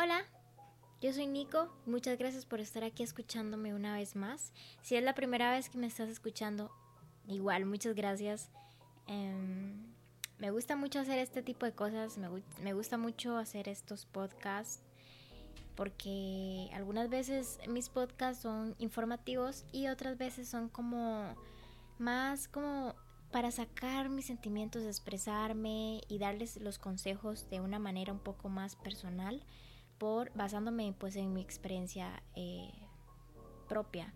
Hola, yo soy Nico. Muchas gracias por estar aquí escuchándome una vez más. Si es la primera vez que me estás escuchando, igual, muchas gracias. Em, me gusta mucho hacer este tipo de cosas, me, me gusta mucho hacer estos podcasts porque algunas veces mis podcasts son informativos y otras veces son como más como para sacar mis sentimientos, expresarme y darles los consejos de una manera un poco más personal basándome pues en mi experiencia eh, propia.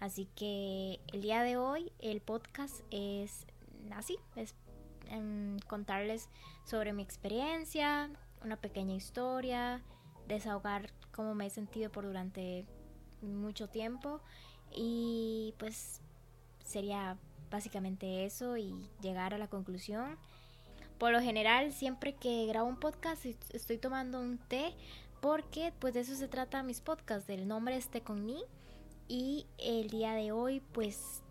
Así que el día de hoy el podcast es así, es em, contarles sobre mi experiencia, una pequeña historia, desahogar cómo me he sentido por durante mucho tiempo y pues sería básicamente eso y llegar a la conclusión. Por lo general, siempre que grabo un podcast estoy tomando un té porque pues de eso se trata mis podcasts, del nombre es Té con Ni y el día de hoy pues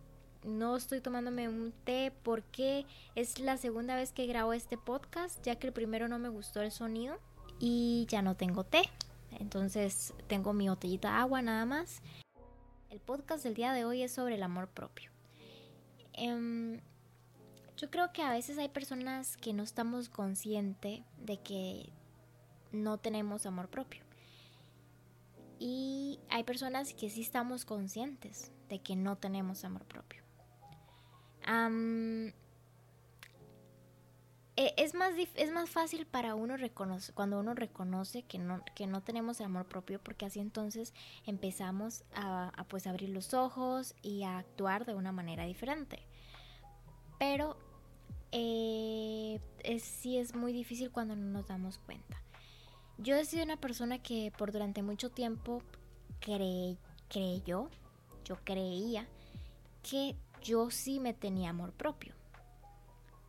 no estoy tomándome un té porque es la segunda vez que grabo este podcast, ya que el primero no me gustó el sonido y ya no tengo té. Entonces tengo mi botellita de agua nada más. El podcast del día de hoy es sobre el amor propio. Em, yo creo que a veces hay personas que no estamos conscientes de que no tenemos amor propio. Y hay personas que sí estamos conscientes de que no tenemos amor propio. E, es, más es más fácil para uno reconocer, cuando uno reconoce que no, que no tenemos amor propio, porque así entonces empezamos a, pues abrir los ojos y a actuar de una manera diferente. Pero eh, sí es muy difícil cuando no nos damos cuenta. Yo he sido una persona que por durante mucho tiempo creyó, yo creía que yo sí me tenía amor propio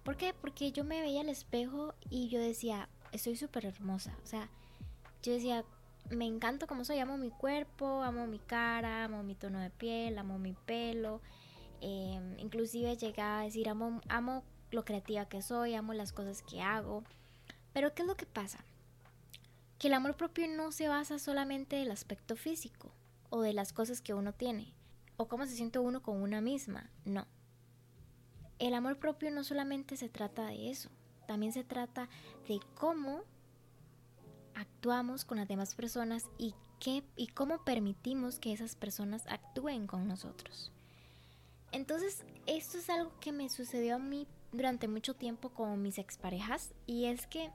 ¿Por qué? Porque yo me veía al espejo y yo decía, estoy súper hermosa. O sea, yo decía, me encanta como soy, amo mi cuerpo, amo mi cara, amo mi tono de piel, amo mi pelo. Em, inclusive llegaba a decir, amo, amo lo creativa que soy, amo las cosas que hago. Pero ¿qué es lo que pasa? Que el amor propio no se basa solamente en el aspecto físico o de las cosas que uno tiene o cómo se siente uno con una misma. No el amor propio no solamente se trata de eso, también se trata de cómo actuamos con las demás personas y, qué, y cómo permitimos que esas personas actúen con nosotros. Entonces, esto es algo que me sucedió a mí durante mucho tiempo con mis exparejas y es que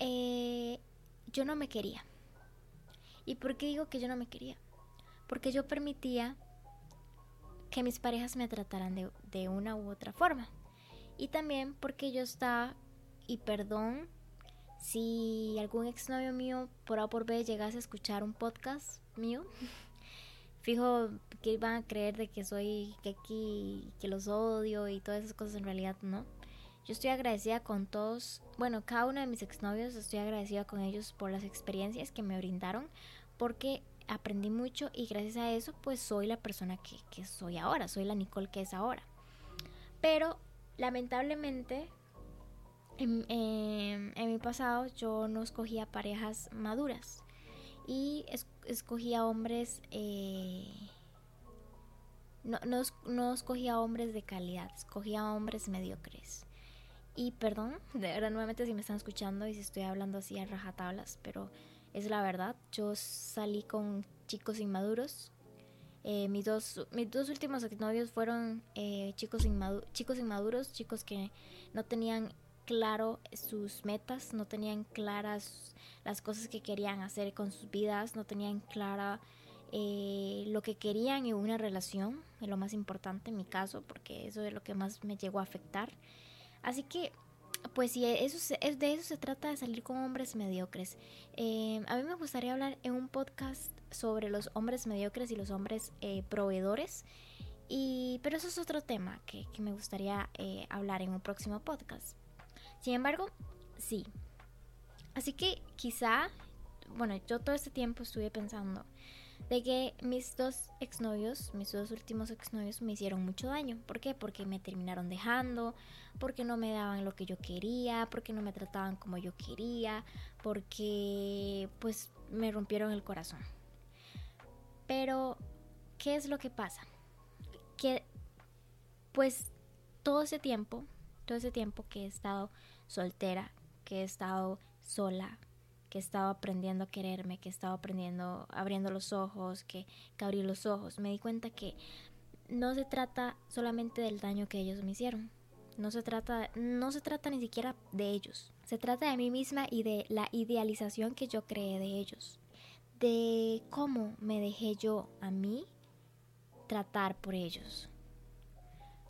eh, yo no me quería. ¿Y por qué digo que yo no me quería? Porque yo permitía que mis parejas me trataran de, una u otra forma. Y también porque yo estaba, y perdón si algún exnovio mío por A por B llegase a escuchar un podcast mío, fijo que iban a creer de que soy que aquí, que los odio y todas esas cosas, en realidad no. Yo estoy agradecida con todos, bueno, cada uno de mis exnovios, estoy agradecida con ellos por las experiencias que me brindaron, porque aprendí mucho y gracias a eso pues soy la persona que, soy ahora, soy la Nicole que es ahora. Pero lamentablemente en, mi pasado yo no escogía parejas maduras y escogía hombres... Eh, no, no, no, escogía hombres de calidad, escogía hombres mediocres. Y perdón, de verdad nuevamente si me están escuchando y si estoy hablando así a rajatablas, pero es la verdad. Yo salí con chicos inmaduros. Eh, mis, dos, mis dos últimos novios fueron eh, chicos, chicos inmaduros, chicos que no tenían claro sus metas, no tenían claras las cosas que querían hacer con sus vidas, no tenían clara eh, lo que querían en una relación, es lo más importante en mi caso, porque eso es lo que más me llegó a afectar. Así que pues sí, eso es, de eso se trata de salir con hombres mediocres. Eh, a mí me gustaría hablar en un podcast sobre los hombres mediocres y los hombres eh, proveedores. Y, pero eso es otro tema que, me gustaría eh, hablar en un próximo podcast. Sin embargo, sí. Así que quizá, bueno, yo todo este tiempo estuve pensando, de que mis dos exnovios, mis dos últimos exnovios me hicieron mucho daño. ¿Por qué? Porque me terminaron dejando, porque no me daban lo que yo quería, porque no me trataban como yo quería, porque pues me rompieron el corazón. Pero, ¿qué es lo que pasa? Que pues todo ese tiempo, todo ese tiempo que he estado soltera, que he estado sola, que he estado aprendiendo a quererme, que he estado aprendiendo, abriendo los ojos, que, que abrí los ojos, me di cuenta que no se trata solamente del daño que ellos me hicieron. No se trata, no se trata ni siquiera de ellos. Se trata de mí misma y de la idealización que yo creé de ellos. De cómo me dejé yo a mí tratar por ellos.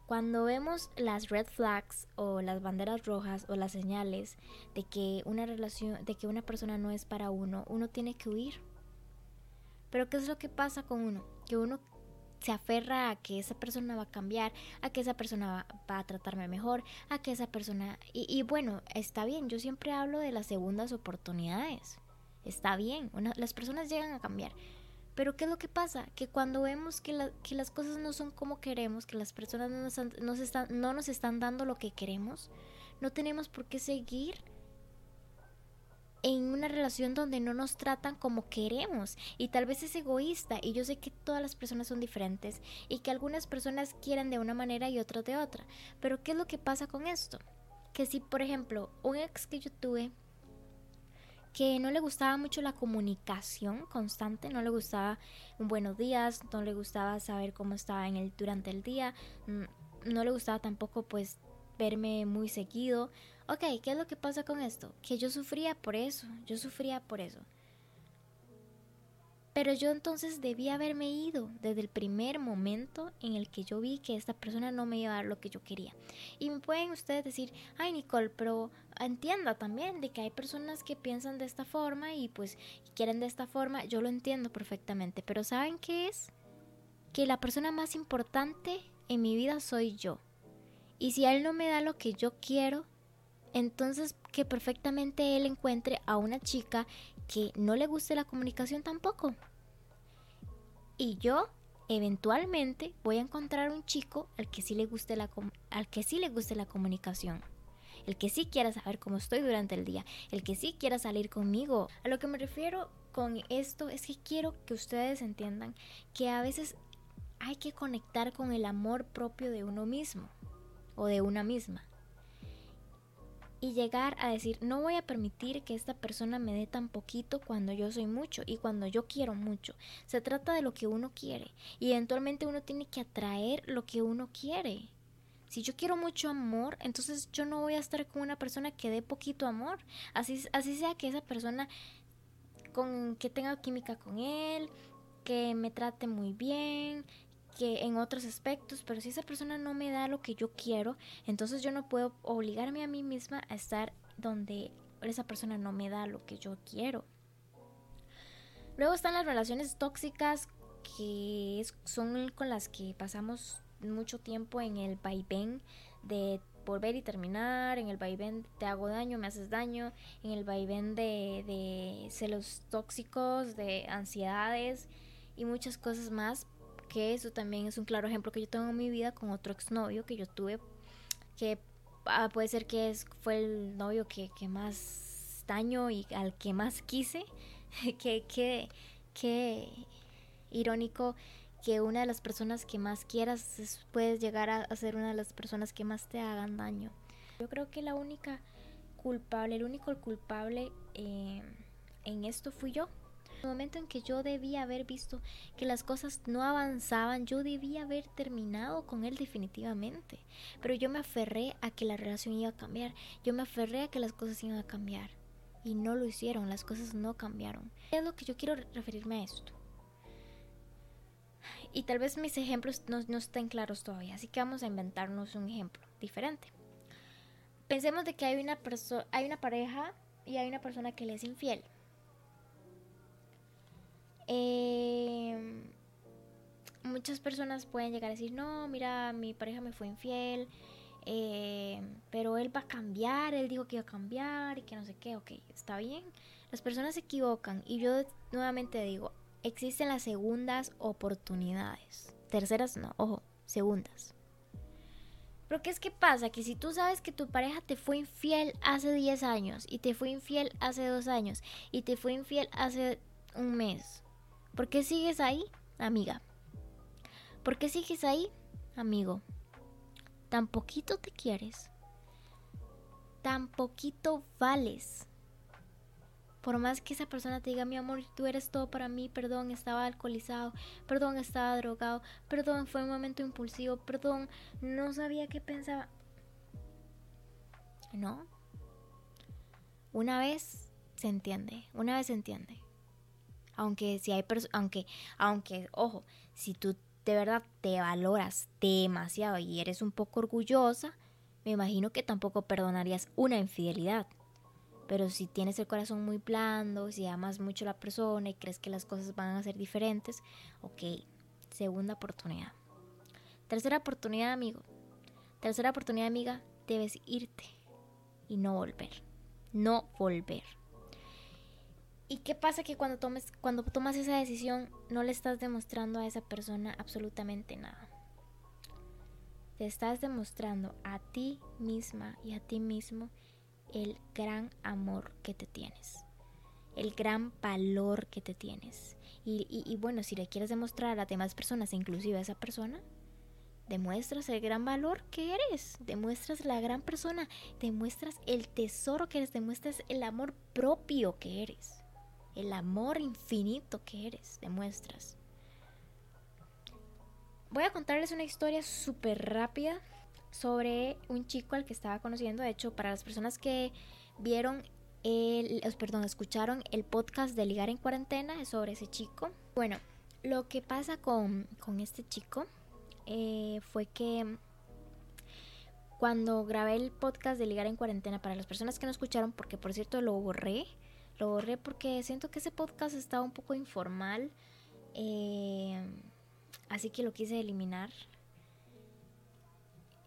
Cuando vemos las red flags o las banderas rojas o las señales de que una relación, de que una persona no es para uno, uno tiene que huir. Pero ¿qué es lo que pasa con uno? Que uno se aferra a que esa persona va a cambiar, a que esa persona va, a tratarme mejor, a que esa persona... Y, bueno, está bien, yo siempre hablo de las segundas oportunidades. Está bien, las personas llegan a cambiar, pero ¿qué es lo que pasa? Que cuando vemos que, las cosas no son como queremos, que las personas no nos, están, no nos están dando lo que queremos, no tenemos por qué seguir en una relación donde no nos tratan como queremos y tal vez es egoísta y yo sé que todas las personas son diferentes y que algunas personas quieren de una manera y otras de otra, pero ¿qué es lo que pasa con esto? Que si por ejemplo un ex que yo tuve que no le gustaba mucho la comunicación constante, no le gustaba un buenos días, no le gustaba saber cómo estaba en el, durante el día, mm, no le gustaba tampoco pues verme muy seguido. Ok, ¿qué es lo que pasa con esto? Que yo sufría por eso, yo sufría por eso. Pero yo entonces debía haberme ido desde el primer momento en el que yo vi que esta persona no me iba a dar lo que yo quería. Y me pueden ustedes decir, ay Nicole, pero entienda también de que hay personas que piensan de esta forma y pues quieren de esta forma. Yo lo entiendo perfectamente, pero ¿saben qué es? Que la persona más importante en mi vida soy yo. Y si él no me da lo que yo quiero, entonces que perfectamente él encuentre a una chica que no le guste la comunicación tampoco. Y yo eventualmente voy a encontrar un chico al que sí le guste la al que sí le guste la comunicación. El que sí quiera saber cómo estoy durante el día, el que sí quiera salir conmigo. A lo que me refiero con esto es que quiero que ustedes entiendan que a veces hay que conectar con el amor propio de uno mismo o de una misma y llegar a decir, no voy a permitir que esta persona me dé tan poquito cuando yo soy mucho y cuando yo quiero mucho. Se trata de lo que uno quiere y eventualmente uno tiene que atraer lo que uno quiere. Si yo quiero mucho amor, entonces yo no voy a estar con una persona que dé poquito amor. Así, así sea que esa persona con que tenga química con él, que me trate muy bien, que en otros aspectos, pero si esa persona no me da lo que yo quiero, entonces yo no puedo obligarme a mí misma a estar donde esa persona no me da lo que yo quiero. Luego están las relaciones tóxicas que son con las que pasamos mucho tiempo en el vaivén de volver y terminar, en el vaivén te hago daño, me haces daño, en el vaivén de, de celos tóxicos, de ansiedades y muchas cosas más, que eso también es un claro ejemplo que yo tengo en mi vida con otro exnovio que yo tuve, que ah, puede ser que es, fue el novio que, más daño y al que más quise, que, que, que irónico que una de las personas que más quieras puedes llegar a, ser una de las personas que más te hagan daño. Yo creo que la única culpable, el único culpable eh, en esto fui yo. El momento en que yo debía haber visto que las cosas no avanzaban, yo debía haber terminado con él definitivamente. Pero yo me aferré a que la relación iba a cambiar. Yo me aferré a que las cosas iban a cambiar. Y no lo hicieron, las cosas no cambiaron. Es lo que yo quiero referirme a esto. Y tal vez mis ejemplos no, no estén claros todavía, así que vamos a inventarnos un ejemplo diferente. Pensemos de que hay una, hay una pareja y hay una persona que le es infiel. Eh, muchas personas pueden llegar a decir, no, mira, mi pareja me fue infiel, eh, pero él va a cambiar, él dijo que iba a cambiar y que no sé qué, ok, está bien. Las personas se equivocan y yo nuevamente digo, existen las segundas oportunidades. Terceras no, ojo, segundas. Pero ¿qué es que pasa? Que si tú sabes que tu pareja te fue infiel hace 10 años y te fue infiel hace 2 años y te fue infiel hace un mes, ¿por qué sigues ahí, amiga? ¿Por qué sigues ahí, amigo? Tan poquito te quieres. Tan poquito vales. Por más que esa persona te diga, mi amor, tú eres todo para mí, perdón, estaba alcoholizado, perdón, estaba drogado, perdón, fue un momento impulsivo, perdón, no sabía qué pensaba. No. Una vez se entiende, una vez se entiende. Aunque si hay aunque aunque ojo, si tú de verdad te valoras demasiado y eres un poco orgullosa, me imagino que tampoco perdonarías una infidelidad. Pero si tienes el corazón muy blando, si amas mucho a la persona y crees que las cosas van a ser diferentes, ok, segunda oportunidad. Tercera oportunidad, amigo. Tercera oportunidad, amiga, debes irte y no volver. No volver. ¿Y qué pasa que cuando tomes cuando tomas esa decisión no le estás demostrando a esa persona absolutamente nada? Te estás demostrando a ti misma y a ti mismo el gran amor que te tienes, el gran valor que te tienes. Y, bueno, si le quieres demostrar a demás personas, inclusive a esa persona, demuestras el gran valor que eres, demuestras la gran persona, demuestras el tesoro que eres, demuestras el amor propio que eres, el amor infinito que eres, demuestras. Voy a contarles una historia súper rápida sobre un chico al que estaba conociendo. De hecho, para las personas que vieron el, perdón, escucharon el podcast de Ligar en Cuarentena es sobre ese chico. Bueno, lo que pasa con, este chico eh, fue que cuando grabé el podcast de Ligar en Cuarentena, para las personas que no escucharon, porque por cierto lo borré, lo borré porque siento que ese podcast estaba un poco informal, eh, así que lo quise eliminar.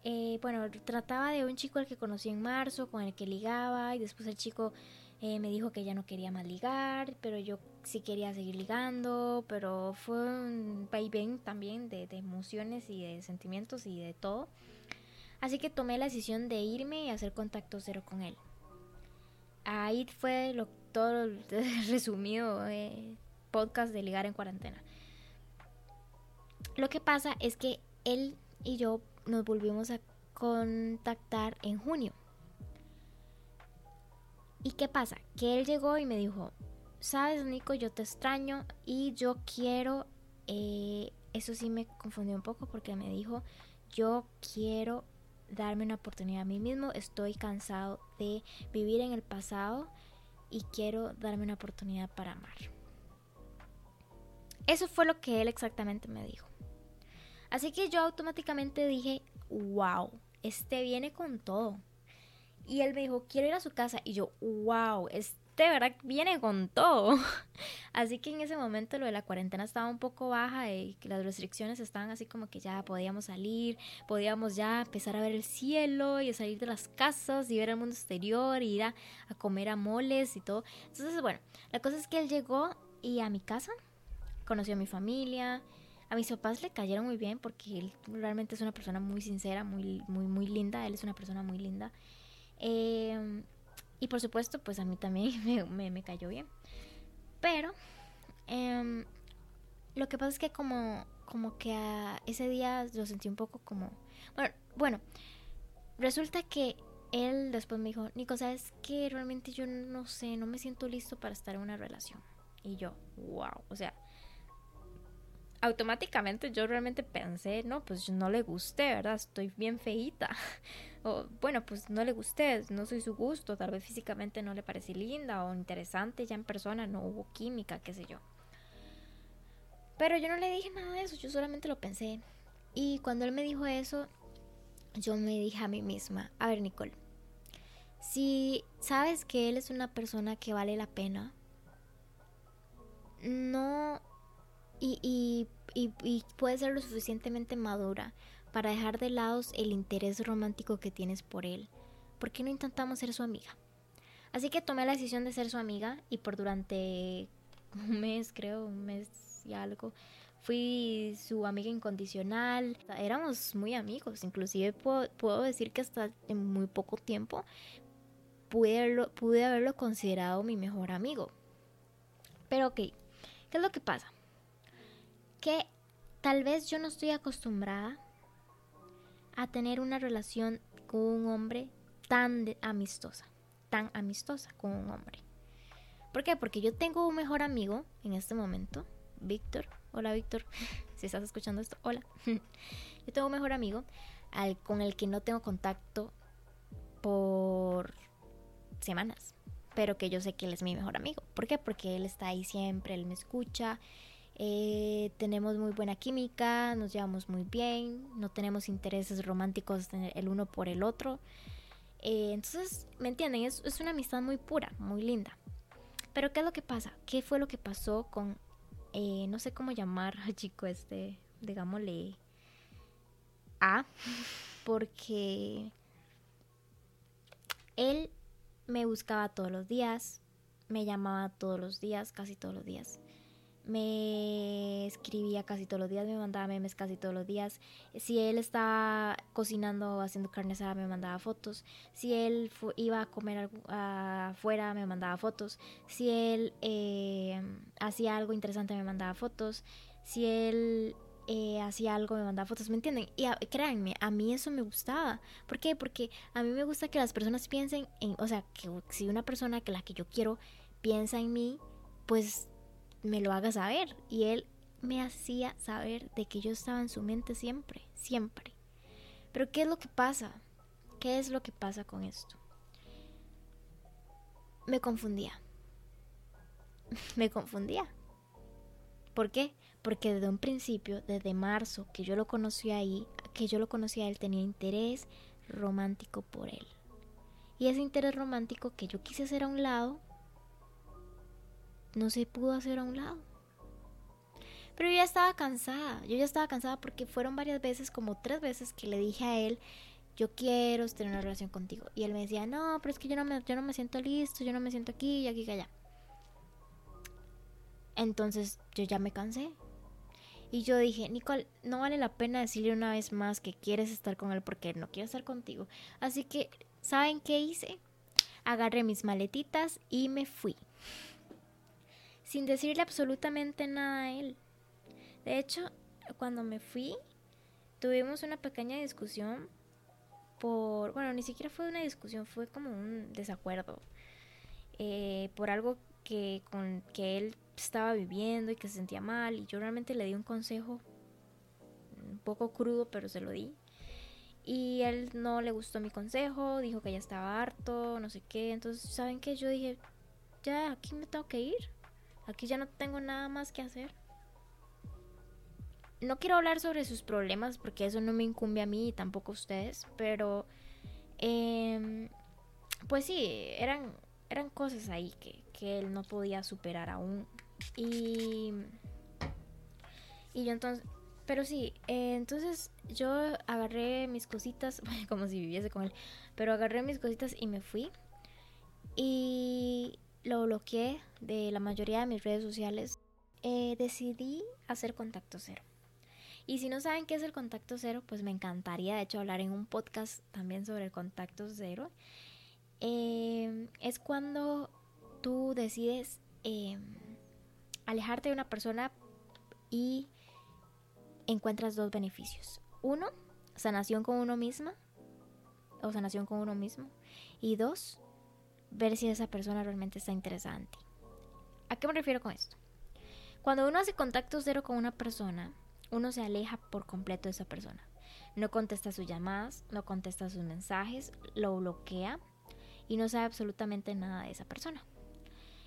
Eh, bueno, trataba de un chico al que conocí en marzo, con el que ligaba, y después el chico eh, me dijo que ya no quería más ligar, pero yo sí quería seguir ligando, pero fue un vaivén también de, emociones y de sentimientos y de todo. Así que tomé la decisión de irme y hacer contacto cero con él. Ahí fue lo, todo resumido eh, podcast de ligar en cuarentena. Lo que pasa es que él y yo nos volvimos a contactar en junio. ¿Y qué pasa? Que él llegó y me dijo, sabes Nico, yo te extraño y yo quiero, eh, eso sí me confundió un poco porque me dijo, yo quiero darme una oportunidad a mí mismo, estoy cansado de vivir en el pasado y quiero darme una oportunidad para amar. Eso fue lo que él exactamente me dijo. Así que yo automáticamente dije, wow, este viene con todo. Y él me dijo, quiero ir a su casa. Y yo, wow, este verdad viene con todo. Así que en ese momento lo de la cuarentena estaba un poco baja y que las restricciones estaban así como que ya podíamos salir, podíamos ya empezar a ver el cielo y salir de las casas y ver el mundo exterior y ir a, a comer a moles y todo. Entonces, bueno, la cosa es que él llegó y a mi casa conoció a mi familia a mis papás le cayeron muy bien porque él realmente es una persona muy sincera, muy, muy, muy linda. Él es una persona muy linda. Em, y por supuesto, pues a mí también me, cayó bien. Pero em, lo que pasa es que como, como que ese día lo sentí un poco como... Bueno, bueno, resulta que él después me dijo, Nico, ¿sabes qué? Realmente yo no sé, no me siento listo para estar en una relación. Y yo, wow, o sea, automáticamente yo realmente pensé, no, pues no le gusté, ¿verdad? Estoy bien feita. o bueno, pues no le gusté, no soy su gusto, tal vez físicamente no le parecí linda o interesante ya en persona, no hubo química, qué sé yo. Pero yo no le dije nada de eso, yo solamente lo pensé. Y cuando él me dijo eso, yo me dije a mí misma, a ver Nicole, si sabes que él es una persona que vale la pena, no y, y, puede ser lo suficientemente madura para dejar de lado el interés romántico que tienes por él. ¿Por qué no intentamos ser su amiga? Así que tomé la decisión de ser su amiga y por durante un mes, creo, un mes, y algo. Fui su amiga incondicional. Éramos muy amigos. Inclusive puedo, decir que hasta en muy poco tiempo pude, pude haberlo considerado mi mejor amigo. Pero ok, ¿qué es lo que pasa? Que tal vez yo no estoy acostumbrada a tener una relación con un hombre tan amistosa, tan amistosa con un hombre. ¿Por qué? Porque yo tengo un mejor amigo en este momento, Víctor. Hola Víctor, si estás escuchando esto, hola. yo tengo un mejor amigo al, con el que no tengo contacto por semanas, pero que yo sé que él es mi mejor amigo. ¿Por qué? Porque él está ahí siempre, él me escucha, eh, tenemos muy buena química, nos llevamos muy bien, no tenemos intereses románticos el uno por el otro. Eh, entonces, ¿me entienden? Es, es una amistad muy pura, muy linda. Pero ¿qué es lo que pasa? ¿Qué fue lo que pasó con, eh, no sé cómo llamar al chico este, digámosle, A? Porque él me buscaba todos los días, me llamaba todos los días, casi todos los días me escribía casi todos los días, me mandaba memes casi todos los días. Si él estaba cocinando o haciendo carne me mandaba fotos. Si él iba a comer afuera, me mandaba fotos. Si él eh, hacía algo interesante, me mandaba fotos. Si él eh, hacía algo, me mandaba fotos, ¿me entienden? Y créanme, a mí eso me gustaba. ¿Por qué? Porque a mí me gusta que las personas piensen en, o sea, que si una persona que la que yo quiero piensa en mí, pues me lo haga saber. Y él me hacía saber de que yo estaba en su mente siempre, siempre. Pero ¿qué es lo que pasa? ¿Qué es lo que pasa con esto? Me confundía. me confundía. ¿Por qué? Porque desde un principio, desde marzo, que yo lo conocí ahí, que yo lo conocía, él tenía interés romántico por él. Y ese interés romántico que yo quise hacer a un lado, no se pudo hacer a un lado. Pero yo ya estaba cansada, yo ya estaba cansada porque fueron varias veces, como tres veces que le dije a él, yo quiero tener una relación contigo. Y él me decía, no, pero es que yo no me, yo no me siento listo, yo no me siento aquí y aquí y allá. Entonces yo ya me cansé. Y yo dije, Nicole, no vale la pena decirle una vez más que quieres estar con él porque él no quiere estar contigo. Así que, ¿saben qué hice? Agarré mis maletitas y me fui sin decirle absolutamente nada a él. De hecho, cuando me fui, tuvimos una pequeña discusión por, bueno, ni siquiera fue una discusión, fue como un desacuerdo eh, por algo que con que él estaba viviendo y que se sentía mal y yo realmente le di un consejo un poco crudo, pero se lo di. Y él no le gustó mi consejo, dijo que ya estaba harto, no sé qué. Entonces, ¿saben qué? Yo dije, ya, aquí me tengo que ir. Aquí ya no tengo nada más que hacer. No quiero hablar sobre sus problemas porque eso no me incumbe a mí y tampoco a ustedes, pero em, pues sí, eran, eran cosas ahí que, él no podía superar aún. Y, y yo entonces, pero sí, eh, entonces yo agarré mis cositas, como si viviese con él, pero agarré mis cositas y me fui. Y lo bloqueé de la mayoría de mis redes sociales, eh, decidí hacer contacto cero. Y si no saben qué es el contacto cero, pues me encantaría de hecho hablar en un podcast también sobre el contacto cero. Em, es cuando tú decides em, alejarte de una persona y encuentras dos beneficios. Uno, sanación con uno misma o sanación con uno mismo. Y dos, ver si esa persona realmente está interesada en ti. ¿A qué me refiero con esto? Cuando uno hace contacto cero con una persona, uno se aleja por completo de esa persona. No contesta sus llamadas, no contesta sus mensajes, lo bloquea y no sabe absolutamente nada de esa persona.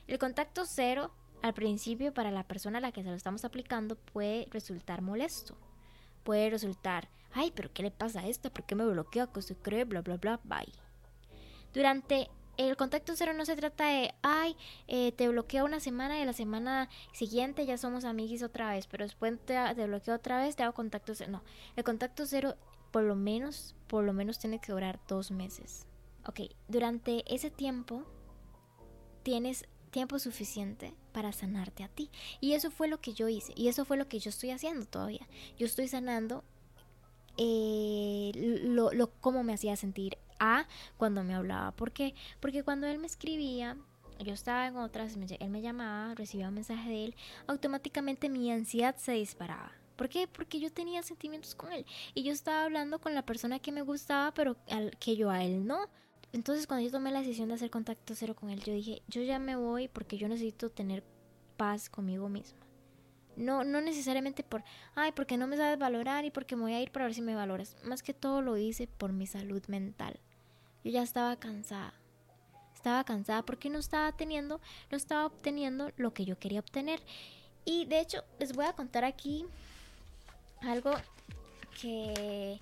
El contacto cero al principio para la persona a la que se lo estamos aplicando puede resultar molesto. Puede resultar, ay, pero ¿qué le pasa a esta? ¿Por qué me bloquea? ¿Qué se cree? Bla, bla, bla, bye. Durante el contacto cero no se trata de, ay, eh, te bloqueo una semana y la semana siguiente ya somos amiguis otra vez, pero después te, bloqueo otra vez, te hago contacto cero. No, el contacto cero por lo menos, por lo menos tiene que durar dos meses. Ok, durante ese tiempo tienes tiempo suficiente para sanarte a ti. Y eso fue lo que yo hice. Y eso fue lo que yo estoy haciendo todavía. Yo estoy sanando eh, lo, lo cómo me hacía sentir a cuando me hablaba. ¿Por qué? Porque cuando él me escribía, yo estaba en otras, él me llamaba, recibía un mensaje de él, automáticamente mi ansiedad se disparaba. ¿Por qué? Porque yo tenía sentimientos con él y yo estaba hablando con la persona que me gustaba, pero al, que yo a él no. Entonces cuando yo tomé la decisión de hacer contacto cero con él, yo dije, yo ya me voy porque yo necesito tener paz conmigo misma. No, no necesariamente por, ay, porque no me sabes valorar y porque me voy a ir para ver si me valoras. Más que todo lo hice por mi salud mental. Yo ya estaba cansada estaba cansada porque no estaba teniendo, no estaba obteniendo lo que yo quería obtener. Y de hecho, les voy a contar aquí algo que,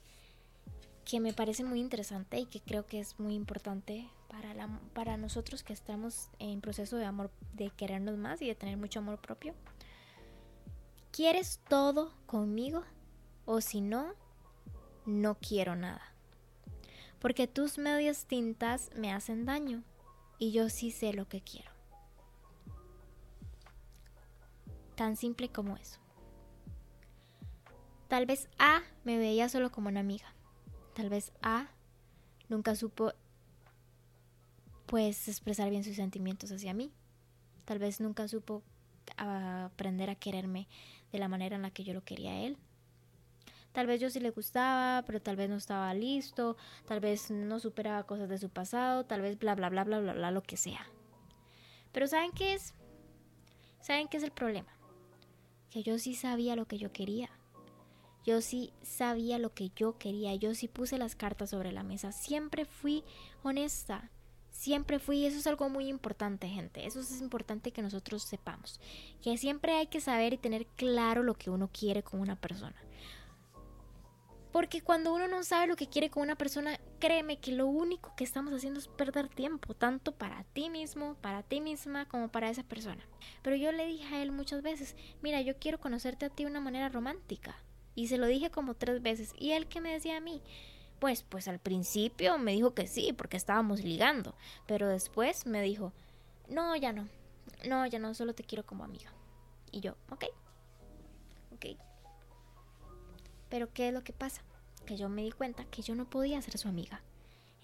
que me parece muy interesante y que creo que es muy importante para, la, para nosotros que estamos en proceso de amor, de querernos más y de tener mucho amor propio. ¿Quieres todo conmigo? O si no, no quiero nada. Porque tus medias tintas me hacen daño y yo sí sé lo que quiero. Tan simple como eso. Tal vez A me veía solo como una amiga. Tal vez A nunca supo pues expresar bien sus sentimientos hacia mí. Tal vez nunca supo aprender a quererme de la manera en la que yo lo quería a él. Tal vez yo sí le gustaba, pero tal vez no estaba listo, tal vez no superaba cosas de su pasado, tal vez bla, bla, bla, bla, bla, bla, lo que sea. Pero ¿saben qué es? ¿Saben qué es el problema? Que yo sí sabía lo que yo quería. Yo sí sabía lo que yo quería. Yo sí puse las cartas sobre la mesa. Siempre fui honesta. Siempre fui. Eso es algo muy importante, gente. Eso es importante que nosotros sepamos. Que siempre hay que saber y tener claro lo que uno quiere con una persona. Porque cuando uno no sabe lo que quiere con una persona, créeme que lo único que estamos haciendo es perder tiempo, tanto para ti mismo, para ti misma, como para esa persona. Pero yo le dije a él muchas veces, mira, yo quiero conocerte a ti de una manera romántica. Y se lo dije como tres veces. Y él que me decía a mí, pues, pues al principio me dijo que sí, porque estábamos ligando. Pero después me dijo, no, ya no. No, ya no, solo te quiero como amiga. Y yo, ok. Ok. Pero ¿qué es lo que pasa? Que yo me di cuenta que yo no podía ser su amiga.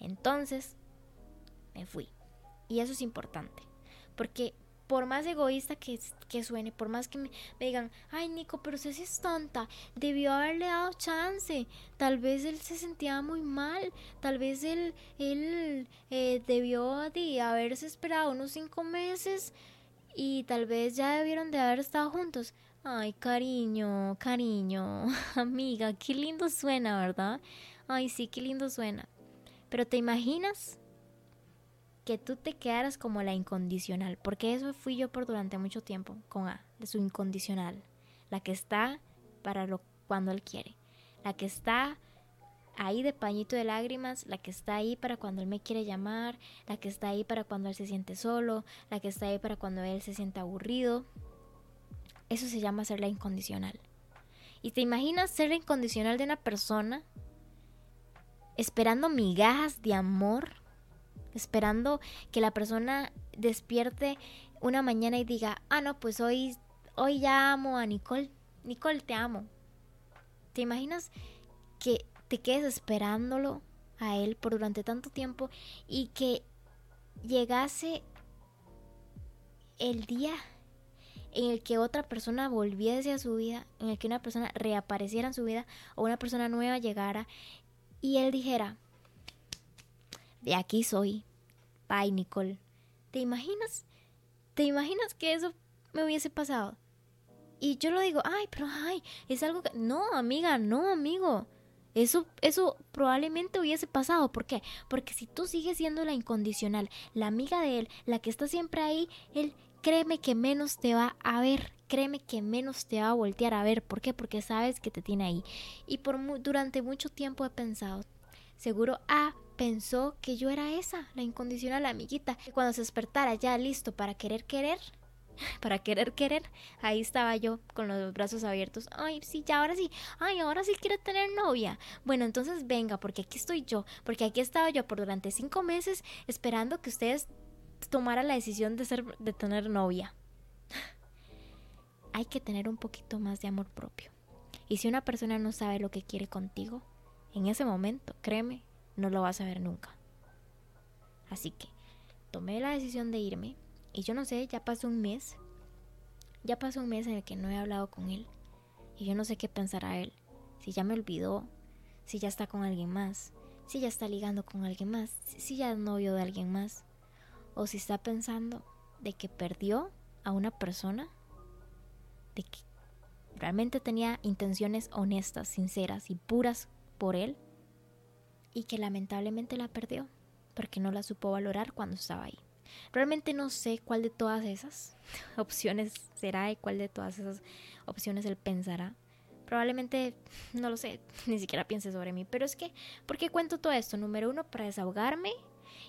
Entonces, me fui. Y eso es importante. Porque por más egoísta que, que suene, por más que me, digan, ay Nico, pero si es tonta, debió haberle dado chance, tal vez él se sentía muy mal, tal vez él, él eh, debió de haberse esperado unos cinco meses y tal vez ya debieron de haber estado juntos. Ay, cariño, cariño, amiga, qué lindo suena, ¿verdad? Ay, sí, qué lindo suena. Pero ¿te imaginas que tú te quedaras como la incondicional? Porque eso fui yo por durante mucho tiempo, con A, de su incondicional. La que está para lo cuando él quiere. La que está ahí de pañito de lágrimas, la que está ahí para cuando él me quiere llamar, la que está ahí para cuando él se siente solo, la que está ahí para cuando él se siente aburrido. Eso se llama ser la incondicional. ¿Y te imaginas ser la incondicional de una persona esperando migajas de amor? Esperando que la persona despierte una mañana y diga, ah, no, pues hoy, hoy ya amo a Nicole. Nicole, te amo. ¿Te imaginas que te quedes esperándolo a él por durante tanto tiempo y que llegase el día en el que otra persona volviese a su vida, en el que una persona reapareciera en su vida o una persona nueva llegara y él dijera, de aquí soy, bye Nicole. ¿Te imaginas? ¿Te imaginas que eso me hubiese pasado? Y yo lo digo, ay, pero ay, es algo que... No, amiga, no, amigo. Eso, eso probablemente hubiese pasado. ¿Por qué? Porque si tú sigues siendo la incondicional, la amiga de él, la que está siempre ahí, él, créeme que menos te va a ver, créeme que menos te va a voltear a ver. ¿Por qué? Porque sabes que te tiene ahí. Y por durante mucho tiempo he pensado, seguro A pensó que yo era esa, la incondicional amiguita, que cuando se despertara ya listo para querer querer, para querer querer, ahí estaba yo con los brazos abiertos. Ay, sí, ya ahora sí. Ay, ahora sí quiere tener novia. Bueno, entonces venga, porque aquí estoy yo, porque aquí he estado yo por durante cinco meses esperando que ustedes tomara la decisión de, ser, de tener novia. Hay que tener un poquito más de amor propio. Y si una persona no sabe lo que quiere contigo, en ese momento, créeme, no lo vas a ver nunca. Así que tomé la decisión de irme y yo no sé, ya pasó un mes. Ya pasó un mes en el que no he hablado con él. Y yo no sé qué pensará él. Si ya me olvidó, si ya está con alguien más, si ya está ligando con alguien más, si ya es novio de alguien más. O si está pensando de que perdió a una persona, de que realmente tenía intenciones honestas, sinceras y puras por él y que lamentablemente la perdió porque no la supo valorar cuando estaba ahí. Realmente no sé cuál de todas esas opciones será y cuál de todas esas opciones él pensará. Probablemente, no lo sé, ni siquiera piense sobre mí. Pero es que, ¿por qué cuento todo esto? Número uno, para desahogarme.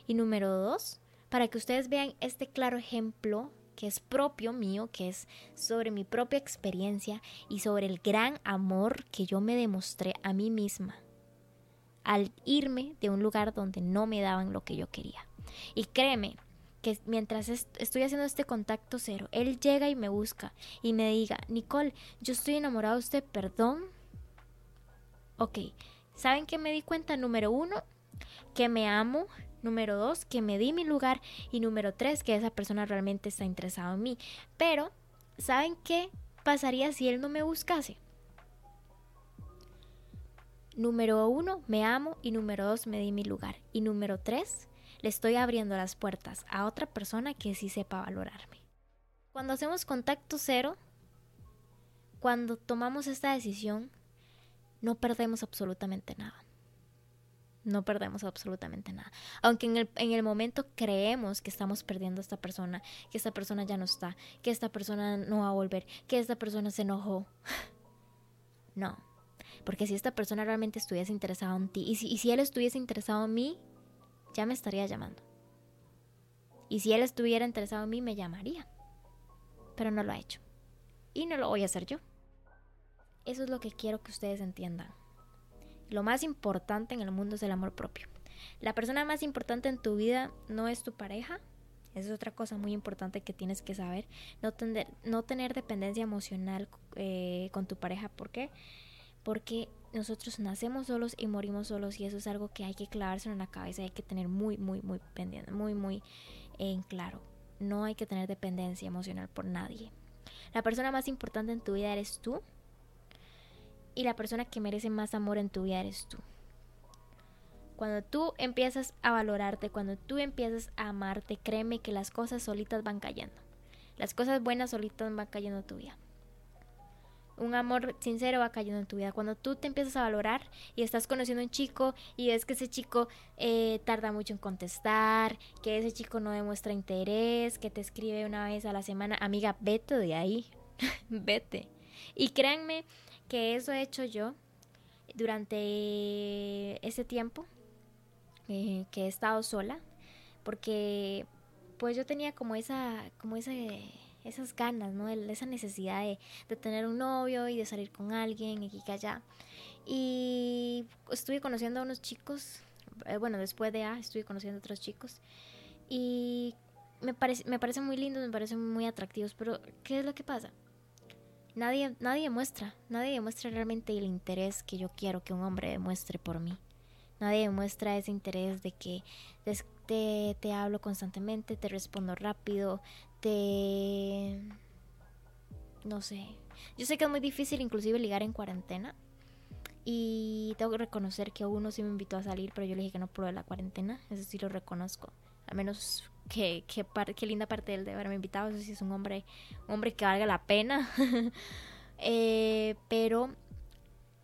Y número dos, para que ustedes vean este claro ejemplo que es propio mío, que es sobre mi propia experiencia y sobre el gran amor que yo me demostré a mí misma al irme de un lugar donde no me daban lo que yo quería. Y créeme que mientras estoy haciendo este contacto cero, él llega y me busca y me diga, Nicole, yo estoy enamorado de usted, perdón. Ok, ¿saben qué me di cuenta? Número uno, que me amo, Número dos, que me di mi lugar. Y número tres, que esa persona realmente está interesada en mí. Pero, ¿saben qué pasaría si él no me buscase? Número uno, me amo. Y número dos, me di mi lugar. Y número tres, le estoy abriendo las puertas a otra persona que sí sepa valorarme. Cuando hacemos contacto cero, cuando tomamos esta decisión, no perdemos absolutamente nada no perdemos absolutamente nada. Aunque en el, en el, momento creemos que estamos perdiendo a esta persona, que esta persona ya no está, que esta persona no va a volver, que esta persona se enojó. No. Porque si esta persona realmente estuviese interesada en ti, y si, él estuviese interesado en mí, ya me estaría llamando. Y si él estuviera interesado en mí, me llamaría. Pero no lo ha hecho. Y no lo voy a hacer yo. Eso es lo que quiero que ustedes entiendan. Lo más importante en el mundo es el amor propio. La persona más importante en tu vida no es tu pareja. Esa es otra cosa muy importante que tienes que saber. No, tener, no tener dependencia emocional eh, con tu pareja. ¿Por qué? Nosotros nacemos solos y morimos solos y eso es algo que hay que clavarse en la cabeza hay que tener muy, muy, muy pendiente, muy, muy en claro. No hay que tener dependencia emocional por nadie. La persona más importante en tu vida eres tú y la persona que merece más amor en tu vida eres tú. Cuando tú empiezas a valorarte, cuando tú empiezas a amarte, créeme que las cosas solitas van cayendo. Las cosas buenas solitas van cayendo en tu vida. Un amor sincero va cayendo en tu vida. Cuando tú te empiezas a valorar y estás conociendo a un chico y ves que ese chico eh, tarda mucho en contestar, que ese chico no demuestra interés, que te escribe una vez a la semana, amiga, vete de ahí, vete. Y créanme que eso he hecho yo durante ese tiempo eh, que he estado sola, porque pues yo tenía como esa, como esas ganas, ¿no? Esa necesidad de, tener un novio y de salir con alguien y que allá. Y estuve conociendo a unos chicos, eh, bueno, después de A, estuve conociendo a otros chicos y me, parece, parecen muy lindos, me parecen muy atractivos, pero ¿qué es lo que pasa? Nadie, nadie demuestra, nadie demuestra realmente el interés que yo quiero que un hombre demuestre por mí. Nadie demuestra ese interés de que te, te hablo constantemente, te respondo rápido, te... no sé. Yo sé que es muy difícil inclusive ligar en cuarentena. Y tengo que reconocer que uno sí me invitó a salir, pero yo le dije que no pruebe la cuarentena. Eso sí lo reconozco. Al menos qué, qué linda parte él de haberme invitado. Eso sí es un hombre, un hombre que valga la pena. Eh, pero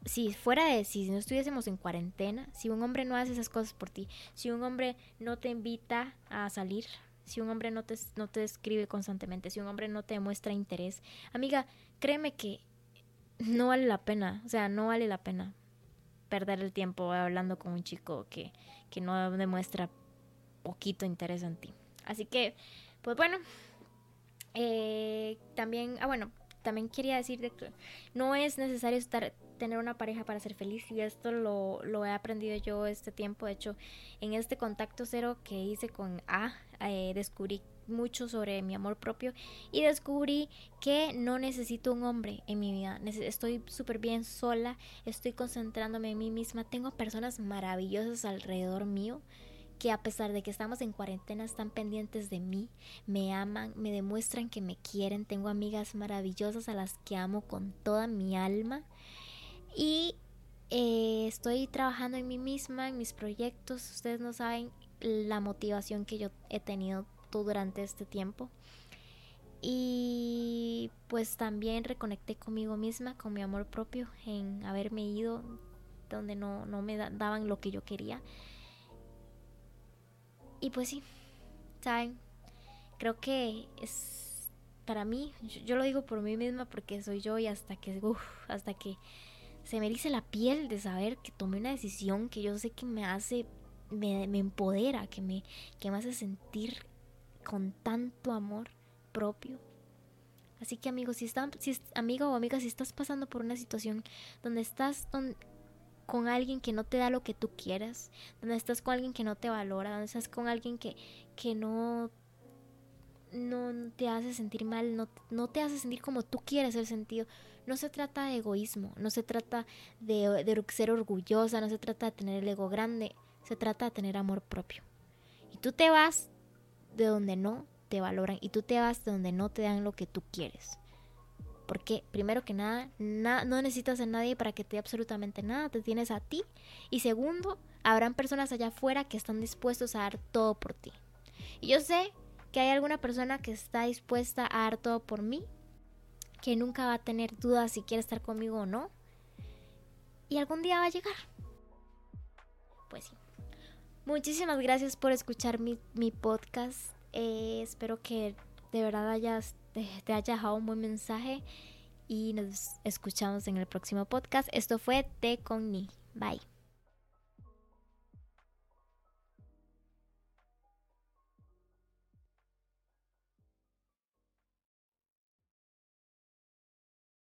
si fuera de si no estuviésemos en cuarentena, si un hombre no hace esas cosas por ti, si un hombre no te invita a salir, si un hombre no te, no te escribe constantemente, si un hombre no te demuestra interés, amiga, créeme que no vale la pena, o sea, no vale la pena perder el tiempo hablando con un chico que, que no demuestra poquito interés en ti. Así que, pues bueno, eh, también, ah bueno, también quería decir que no es necesario estar tener una pareja para ser feliz y esto lo, lo he aprendido yo este tiempo. De hecho, en este contacto cero que hice con A, eh, descubrí mucho sobre mi amor propio y descubrí que no necesito un hombre en mi vida. Estoy súper bien sola, estoy concentrándome en mí misma, tengo personas maravillosas alrededor mío que a pesar de que estamos en cuarentena están pendientes de mí, me aman, me demuestran que me quieren, tengo amigas maravillosas a las que amo con toda mi alma y eh, estoy trabajando en mí misma, en mis proyectos, ustedes no saben la motivación que yo he tenido durante este tiempo. Y pues también reconecté conmigo misma, con mi amor propio, en haberme ido donde no, no me daban lo que yo quería. Y pues sí, ¿saben? Creo que es para mí, yo, lo digo por mí misma porque soy yo y hasta que, hasta que se me dice la piel de saber que tomé una decisión que yo sé que me hace, me, empodera, que me, que me hace sentir con tanto amor propio. Así que amigos, si están, si amigo o amiga, si estás pasando por una situación donde estás con alguien que no te da lo que tú quieras, donde estás con alguien que no te valora, donde estás con alguien que, que no, no te hace sentir mal, no, no te hace sentir como tú quieres ser sentido, no se trata de egoísmo, no se trata de, de ser orgullosa, no se trata de tener el ego grande, se trata de tener amor propio. Y tú te vas de donde no te valoran y tú te vas de donde no te dan lo que tú quieres. Porque primero que nada, no necesitas a nadie para que te dé absolutamente nada, te tienes a ti. Y segundo, habrán personas allá afuera que están dispuestos a dar todo por ti. Y yo sé que hay alguna persona que está dispuesta a dar todo por mí, que nunca va a tener dudas si quiere estar conmigo o no. Y algún día va a llegar. Pues sí. Muchísimas gracias por escuchar mi, podcast. Eh, espero que de verdad hayas, te, te haya dejado un buen mensaje y nos escuchamos en el próximo podcast. Esto fue Te con Ni. Bye.